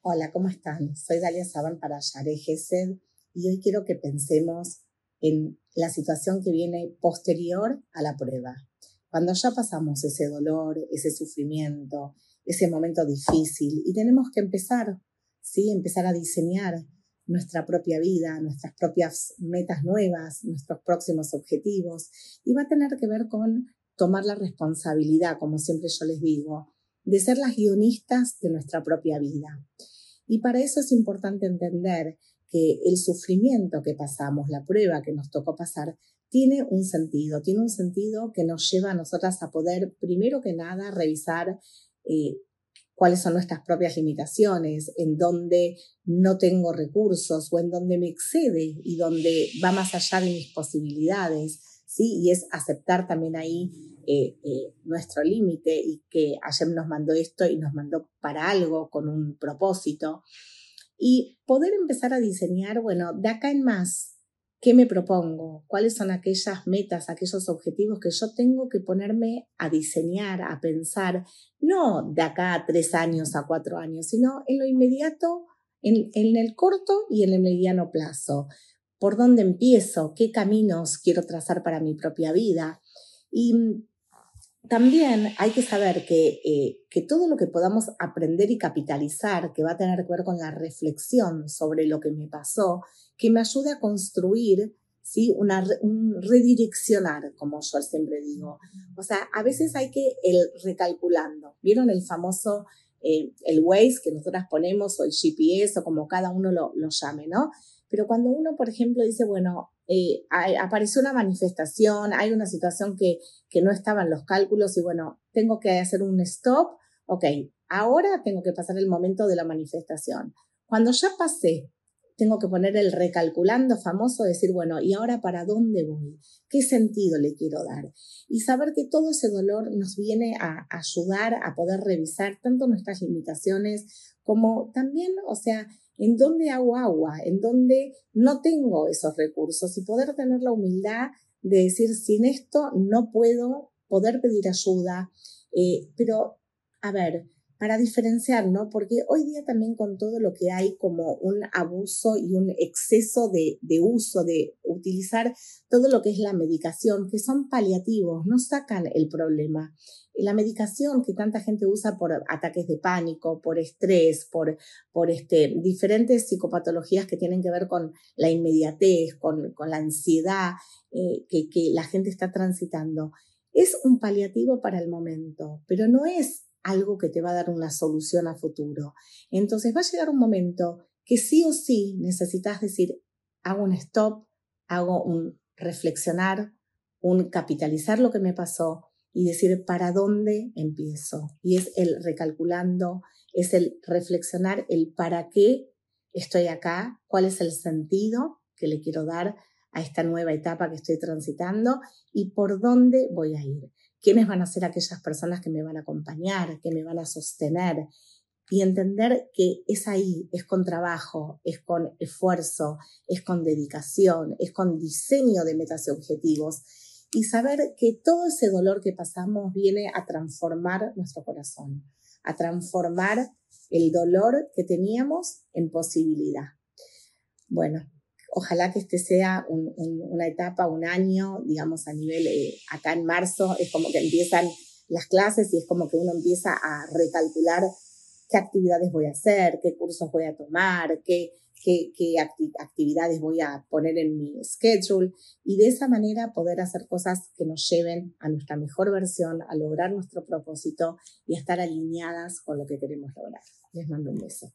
Hola, ¿cómo están? Soy Dalia Saban para Yare Gesed y hoy quiero que pensemos en la situación que viene posterior a la prueba. Cuando ya pasamos ese dolor, ese sufrimiento, ese momento difícil y tenemos que empezar, ¿sí? Empezar a diseñar nuestra propia vida, nuestras propias metas nuevas, nuestros próximos objetivos y va a tener que ver con tomar la responsabilidad, como siempre yo les digo, de ser las guionistas de nuestra propia vida. Y para eso es importante entender que el sufrimiento que pasamos, la prueba que nos tocó pasar, tiene un sentido, tiene un sentido que nos lleva a nosotras a poder, primero que nada, revisar eh, cuáles son nuestras propias limitaciones, en dónde no tengo recursos o en dónde me excede y donde va más allá de mis posibilidades, ¿sí? Y es aceptar también ahí eh, eh, nuestro límite y que ayer nos mandó esto y nos mandó para algo con un propósito. Y poder empezar a diseñar, bueno, de acá en más, ¿qué me propongo? ¿Cuáles son aquellas metas, aquellos objetivos que yo tengo que ponerme a diseñar, a pensar, no de acá a tres años, a cuatro años, sino en lo inmediato, en, en el corto y en el mediano plazo? ¿Por dónde empiezo? ¿Qué caminos quiero trazar para mi propia vida? Y también hay que saber que, eh, que, todo lo que podamos aprender y capitalizar, que va a tener que ver con la reflexión sobre lo que me pasó, que me ayude a construir, ¿sí? Una, un redireccionar, como yo siempre digo. O sea, a veces hay que ir recalculando. ¿Vieron el famoso, eh, el Waze que nosotras ponemos, o el GPS, o como cada uno lo, lo llame, ¿no? Pero cuando uno, por ejemplo, dice, bueno, eh, apareció una manifestación, hay una situación que, que no estaba en los cálculos y bueno, tengo que hacer un stop, ok, ahora tengo que pasar el momento de la manifestación. Cuando ya pasé, tengo que poner el recalculando famoso, decir, bueno, ¿y ahora para dónde voy? ¿Qué sentido le quiero dar? Y saber que todo ese dolor nos viene a ayudar a poder revisar tanto nuestras limitaciones como también, o sea, en dónde hago agua, en dónde no tengo esos recursos y poder tener la humildad de decir, sin esto no puedo poder pedir ayuda. Eh, pero, a ver, para diferenciar, ¿no? Porque hoy día también con todo lo que hay como un abuso y un exceso de, de, uso, de utilizar todo lo que es la medicación, que son paliativos, no sacan el problema. La medicación que tanta gente usa por ataques de pánico, por estrés, por, por este, diferentes psicopatologías que tienen que ver con la inmediatez, con, con la ansiedad eh, que, que la gente está transitando, es un paliativo para el momento, pero no es algo que te va a dar una solución a futuro. Entonces va a llegar un momento que sí o sí necesitas decir, hago un stop, hago un reflexionar, un capitalizar lo que me pasó y decir para dónde empiezo. Y es el recalculando, es el reflexionar el para qué estoy acá, cuál es el sentido que le quiero dar a esta nueva etapa que estoy transitando y por dónde voy a ir quiénes van a ser aquellas personas que me van a acompañar, que me van a sostener y entender que es ahí, es con trabajo, es con esfuerzo, es con dedicación, es con diseño de metas y objetivos y saber que todo ese dolor que pasamos viene a transformar nuestro corazón, a transformar el dolor que teníamos en posibilidad. Bueno, Ojalá que este sea una etapa, un año, digamos, a nivel, eh, acá en marzo, es como que empiezan las clases y es como que uno empieza a recalcular qué actividades voy a hacer, qué cursos voy a tomar, qué, qué, qué actividades voy a poner en mi schedule y de esa manera poder hacer cosas que nos lleven a nuestra mejor versión, a lograr nuestro propósito y a estar alineadas con lo que queremos lograr. Les mando un beso.